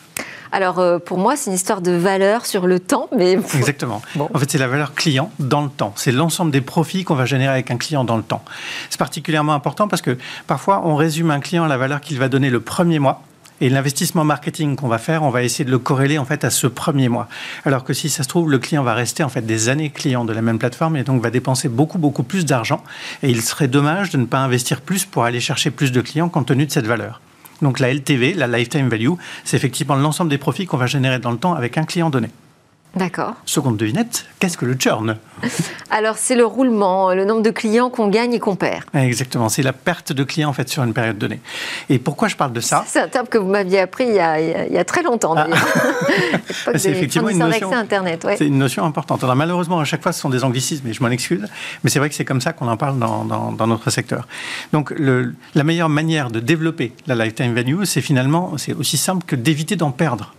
Alors euh, pour moi, c'est une histoire de valeur sur le temps, mais [laughs] exactement. En fait, c'est la valeur client dans le temps. C'est l'ensemble des profits qu'on va générer avec un client dans le temps. C'est particulièrement important parce que parfois on résume un client à la valeur qu'il va donner le premier mois. Et l'investissement marketing qu'on va faire, on va essayer de le corréler en fait à ce premier mois. Alors que si ça se trouve, le client va rester en fait des années client de la même plateforme et donc va dépenser beaucoup beaucoup plus d'argent. Et il serait dommage de ne pas investir plus pour aller chercher plus de clients compte tenu de cette valeur. Donc la LTV, la Lifetime Value, c'est effectivement l'ensemble des profits qu'on va générer dans le temps avec un client donné. D'accord. Seconde devinette, qu'est-ce que le churn? [laughs] Alors, c'est le roulement, le nombre de clients qu'on gagne et qu'on perd. Exactement, c'est la perte de clients en fait sur une période donnée. Et pourquoi je parle de ça? C'est un terme que vous m'aviez appris il y a, très longtemps ah. [laughs] [laughs] c'est effectivement une notion, Internet, C'est une notion importante. Alors, malheureusement, à chaque fois, ce sont des anglicismes, et je m'en excuse, mais c'est vrai que c'est comme ça qu'on en parle dans, dans, notre secteur. Donc, le, la meilleure manière de développer la lifetime value, c'est finalement, c'est aussi simple que d'éviter d'en perdre.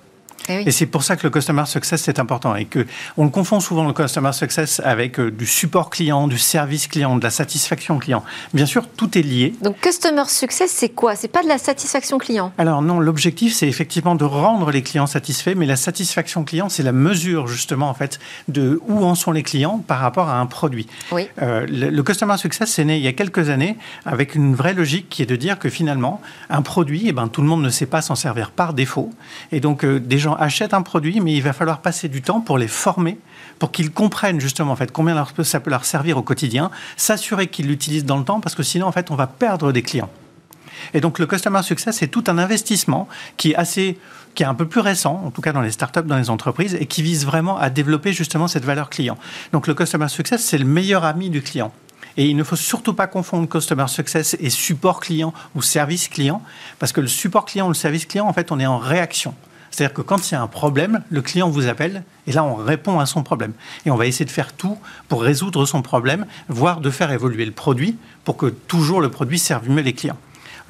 Eh et c'est pour ça que le customer success c'est important et que on le confond souvent le customer success avec euh, du support client, du service client, de la satisfaction client. Bien sûr, tout est lié. Donc customer success c'est quoi? C'est pas de la satisfaction client? Alors non, l'objectif c'est effectivement de rendre les clients satisfaits, mais la satisfaction client c'est la mesure justement en fait de où en sont les clients par rapport à un produit. Oui. Euh, le, le, customer success c'est né il y a quelques années avec une vraie logique qui est de dire que finalement un produit, eh ben tout le monde ne sait pas s'en servir par défaut, et donc euh, des gens achètent un produit, mais il va falloir passer du temps pour les former, pour qu'ils comprennent justement en fait combien ça peut leur servir au quotidien, s'assurer qu'ils l'utilisent dans le temps, parce que sinon en fait on va perdre des clients. Et donc le customer success, c'est tout un investissement qui est assez qui est un peu plus récent, en tout cas dans les startups, dans les entreprises, et qui vise vraiment à développer justement cette valeur client. Donc le customer success, c'est le meilleur ami du client. Et il ne faut surtout pas confondre customer success et support client ou service client, parce que le support client ou le service client, en fait, on est en réaction. C'est-à-dire que quand il y a un problème, le client vous appelle et là on répond à son problème. Et on va essayer de faire tout pour résoudre son problème, voire de faire évoluer le produit pour que toujours le produit serve mieux les clients.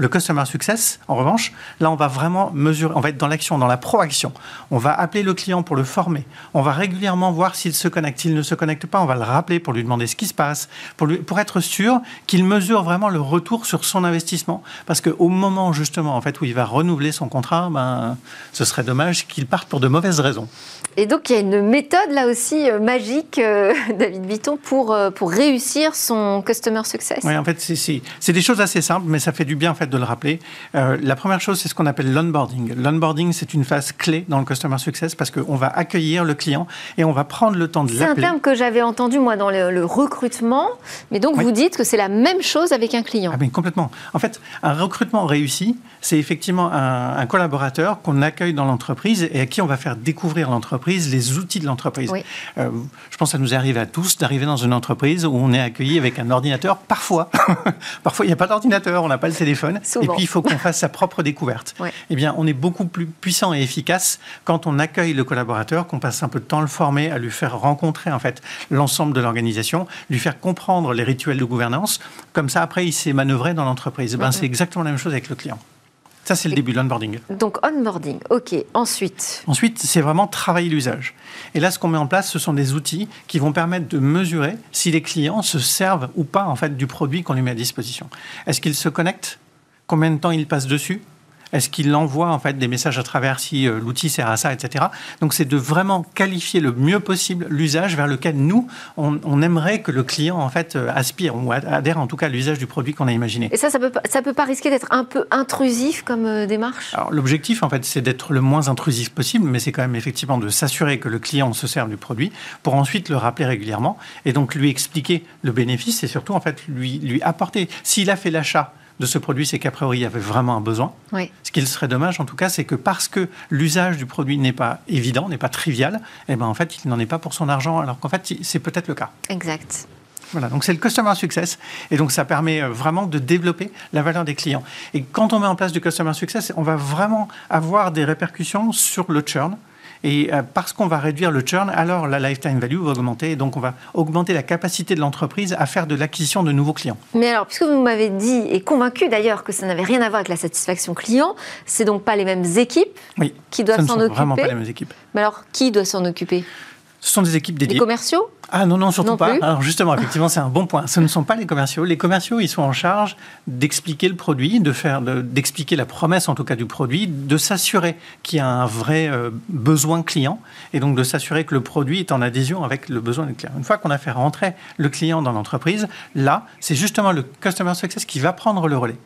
Le customer success, en revanche, là, on va vraiment mesurer, on va être dans l'action, dans la proaction. On va appeler le client pour le former. On va régulièrement voir s'il se connecte. S'il ne se connecte pas, on va le rappeler pour lui demander ce qui se passe, pour, lui, pour être sûr qu'il mesure vraiment le retour sur son investissement. Parce qu'au moment, justement, en fait, où il va renouveler son contrat, ben, ce serait dommage qu'il parte pour de mauvaises raisons. Et donc, il y a une méthode là aussi euh, magique, euh, [laughs] David Bitton, pour, euh, pour réussir son customer success? Oui, en fait, c'est des choses assez simples, mais ça fait du bien en fait de le rappeler. la première chose, c'est ce qu'on appelle l'onboarding. L'onboarding, c'est une phase clé dans le customer success parce qu'on va accueillir le client et on va prendre le temps de l'appeler. C'est un terme que j'avais entendu moi dans le, recrutement, mais donc vous dites que c'est la même chose avec un client. Ah, mais complètement. En fait, un recrutement réussi, c'est effectivement un, un collaborateur qu'on accueille dans l'entreprise et à qui on va faire découvrir l'entreprise les outils de l'entreprise. Euh, je pense que ça nous arrive à tous d'arriver dans une entreprise où on est accueilli avec un ordinateur. Parfois, [laughs] parfois il n'y a pas d'ordinateur, on n'a pas le téléphone. [laughs] Et puis il faut qu'on fasse sa propre découverte. Eh bien, on est beaucoup plus puissant et efficace quand on accueille le collaborateur, qu'on passe un peu de temps à le former, à lui faire rencontrer en fait l'ensemble de l'organisation, lui faire comprendre les rituels de gouvernance. Comme ça, après, il s'est manœuvré dans l'entreprise. Ben, c'est exactement la même chose avec le client. Ça, c'est le début de l'onboarding. Donc, onboarding, ok. Ensuite Ensuite, c'est vraiment travailler l'usage. Et là, ce qu'on met en place, ce sont des outils qui vont permettre de mesurer si les clients se servent ou pas en fait, du produit qu'on lui met à disposition. Est-ce qu'ils se connectent? Combien de temps ils passent dessus? Est-ce qu'il envoie en fait des messages à travers si euh, l'outil sert à ça, etc. Donc c'est de vraiment qualifier le mieux possible l'usage vers lequel nous on, aimerait que le client en fait euh, aspire ou adhère en tout cas à l'usage du produit qu'on a imaginé. Et ça, ça peut ça peut pas risquer d'être un peu intrusif comme euh, démarche? Alors l'objectif en fait c'est d'être le moins intrusif possible, mais c'est quand même effectivement de s'assurer que le client se serve du produit pour ensuite le rappeler régulièrement et donc lui expliquer le bénéfice et surtout en fait lui lui apporter s'il a fait l'achat de ce produit, c'est qu'a priori, il y avait vraiment un besoin. Ce qui serait dommage, en tout cas, c'est que parce que l'usage du produit n'est pas évident, n'est pas trivial, eh ben, en fait, il n'en est pas pour son argent, alors qu'en fait, c'est peut-être le cas. Exact. Voilà, donc c'est le customer success. Et donc ça permet euh, vraiment de développer la valeur des clients. Et quand on met en place du customer success, on va vraiment avoir des répercussions sur le churn, et euh, parce qu'on va réduire le churn, alors la lifetime value va augmenter. Et donc, on va augmenter la capacité de l'entreprise à faire de l'acquisition de nouveaux clients. Mais alors, puisque vous m'avez dit, et convaincu d'ailleurs, que ça n'avait rien à voir avec la satisfaction client, c'est donc pas les mêmes équipes qui doivent s'en occuper. vraiment pas les mêmes équipes. Mais alors, qui doit s'en occuper? Ce sont des équipes dédiées. Les commerciaux? Ah non, non, surtout pas. Alors justement, effectivement, c'est un bon point. Ce ne sont pas les commerciaux. Les commerciaux, ils sont en charge d'expliquer le produit, de faire, d'expliquer la promesse en tout cas du produit, de s'assurer qu'il y a un vrai euh, besoin client et donc de s'assurer que le produit est en adhésion avec le besoin du client. Une fois qu'on a fait rentrer le client dans l'entreprise, là, c'est justement le customer success qui va prendre le relais.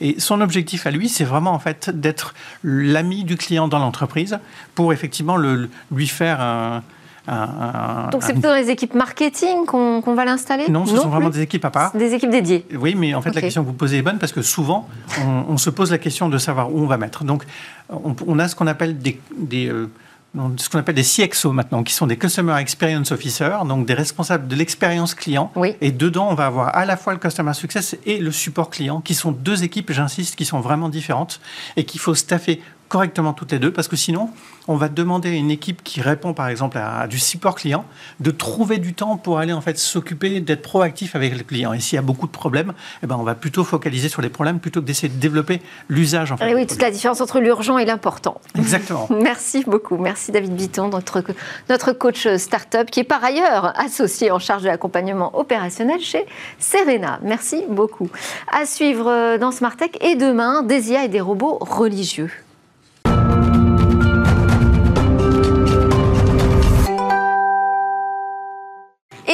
Et son objectif à lui, c'est vraiment en fait d'être l'ami du client dans l'entreprise pour effectivement le, lui faire un, donc c'est plutôt les équipes marketing qu'on va l'installer? Non, ce sont vraiment des équipes à part. Des équipes dédiées. Oui, mais en fait la question que vous posez est bonne parce que souvent on, se pose la question de savoir où on va mettre. Donc on, a ce qu'on appelle des, euh, ce qu'on appelle des CXO maintenant, qui sont des Customer Experience Officers, donc des responsables de l'expérience client. Et dedans, on va avoir à la fois le Customer Success et le support client, qui sont deux équipes, j'insiste, qui sont vraiment différentes et qu'il faut staffer correctement toutes les deux, parce que sinon, on va demander à une équipe qui répond par exemple à, du support client de trouver du temps pour aller en fait s'occuper d'être proactif avec le client. Et s'il y a beaucoup de problèmes, eh ben, on va plutôt focaliser sur les problèmes plutôt que d'essayer de développer l'usage. En fait. Et oui, toute la différence entre l'urgent et l'important. Exactement. [laughs] Merci beaucoup. Merci David Bitton, notre, notre coach startup qui est par ailleurs associé en charge de l'accompagnement opérationnel chez Serena. Merci beaucoup. À suivre euh, dans Smart Tech et demain, des IA et des robots religieux.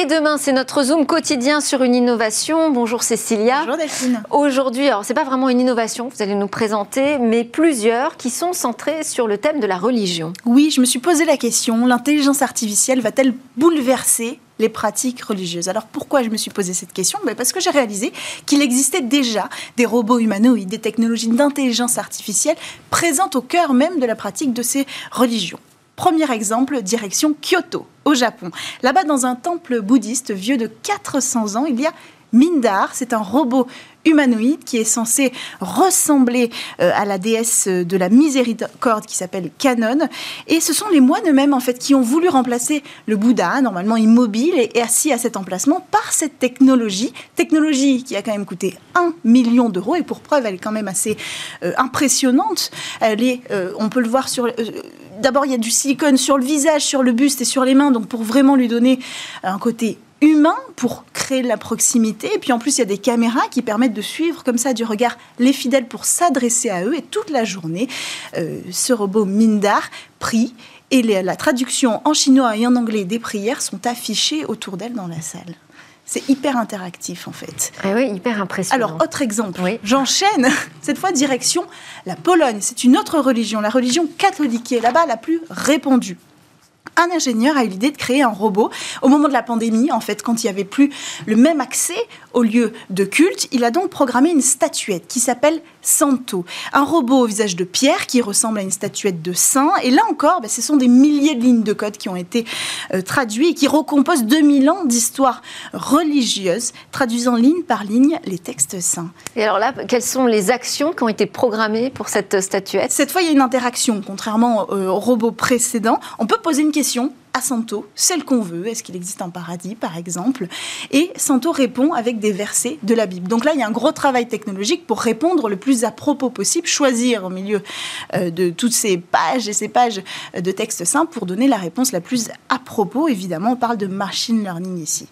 Et demain, c'est notre Zoom quotidien sur une innovation. Bonjour Cécilia. Bonjour Delphine. Aujourd'hui, alors c'est pas vraiment une innovation, vous allez nous présenter, mais plusieurs qui sont centrées sur le thème de la religion. Oui, je me suis posé la question, l'intelligence artificielle va-t-elle bouleverser les pratiques religieuses? Alors pourquoi je me suis posé cette question? Ben, Parce que j'ai réalisé qu'il existait déjà des robots humanoïdes, des technologies d'intelligence artificielle présentes au cœur même de la pratique de ces religions. Premier exemple, direction Kyoto, au Japon. Là-bas, dans un temple bouddhiste vieux de 400 ans, il y a Mindar. C'est un robot humanoïde qui est censé ressembler euh, à la déesse de la miséricorde qui s'appelle Canon. Et ce sont les moines eux-mêmes en fait qui ont voulu remplacer le Bouddha, normalement immobile et assis à cet emplacement, par cette technologie. Technologie qui a quand même coûté 1 million d'euros et pour preuve elle est quand même assez euh, impressionnante. Elle est, euh, on peut le voir sur D'abord, il y a du silicone sur le visage, sur le buste et sur les mains, donc pour vraiment lui donner un côté humain pour créer de la proximité. Et puis en plus, il y a des caméras qui permettent de suivre comme ça du regard les fidèles pour s'adresser à eux. Et toute la journée, euh, ce robot Mindar prie et la traduction en chinois et en anglais des prières sont affichées autour d'elle dans la salle. C'est hyper interactif en fait. Ah oui, hyper impressionnant. Alors, autre exemple, j'enchaîne, [laughs] cette fois direction la Pologne. C'est une autre religion, la religion catholique, qui est là-bas la plus répandue un ingénieur a eu l'idée de créer un robot au moment de la pandémie, en fait, quand il n'y avait plus le même accès aux lieux de culte. Il a donc programmé une statuette qui s'appelle Santo, un robot au visage de pierre qui ressemble à une statuette de saint. Et là encore, ben, ce sont des milliers de lignes de code qui ont été euh, traduites et qui recomposent 2000 ans d'histoire religieuse, traduisant ligne par ligne les textes saints. Et alors là, quelles sont les actions qui ont été programmées pour cette statuette? Cette fois, il y a une interaction, contrairement euh, au robot précédent. On peut poser une question à Santo, celle qu'on veut. Est-ce qu'il existe un paradis, par exemple? Et Santo répond avec des versets de la Bible. Donc là, il y a un gros travail technologique pour répondre le plus à propos possible, choisir au milieu euh, de toutes ces pages et ces pages de textes simples pour donner la réponse la plus à propos. Évidemment, on parle de machine learning ici.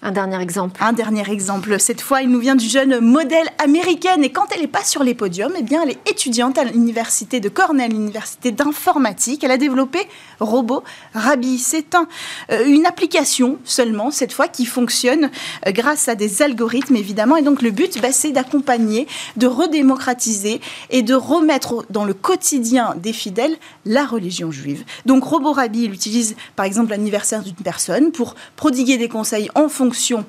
Un dernier exemple. Un dernier exemple. Cette fois, il nous vient du jeune modèle américaine. Et quand elle n'est pas sur les podiums, eh bien, elle est étudiante à l'université de Cornell, l'université d'informatique. Elle a développé Robot Rabi. C'est un, euh, une application seulement, cette fois, qui fonctionne euh, grâce à des algorithmes, évidemment. Et donc, le but, bah, c'est d'accompagner, de redémocratiser et de remettre dans le quotidien des fidèles la religion juive. Donc, Robot Rabi, il utilise, par exemple, l'anniversaire d'une personne pour prodiguer des conseils en fonction fonction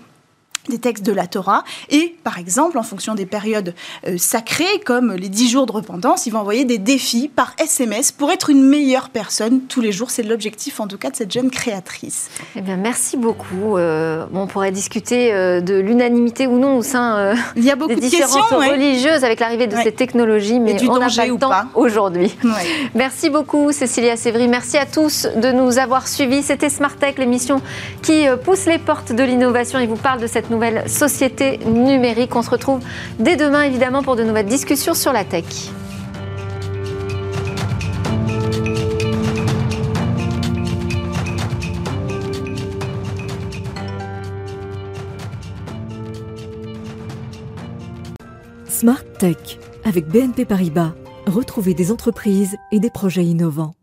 des textes de la Torah et par exemple en fonction des périodes euh, sacrées comme les dix jours de repentance il va envoyer des défis par SMS pour être une meilleure personne tous les jours. C'est l'objectif en tout cas de cette jeune créatrice. Eh bien merci beaucoup. Euh, on pourrait discuter euh, de l'unanimité ou non au sein il y a beaucoup des de différentes religieuses avec l'arrivée de ces technologies mais on n'a pas le temps aujourd'hui. Merci beaucoup Cécilia Sévry. Merci à tous de nous avoir suivis. C'était Smart Tech l'émission qui pousse les portes de l'innovation et vous parle de nouvelle société numérique. On se retrouve dès demain évidemment pour de nouvelles discussions sur la tech. Smart Tech avec BNP Paribas. Retrouvez des entreprises et des projets innovants.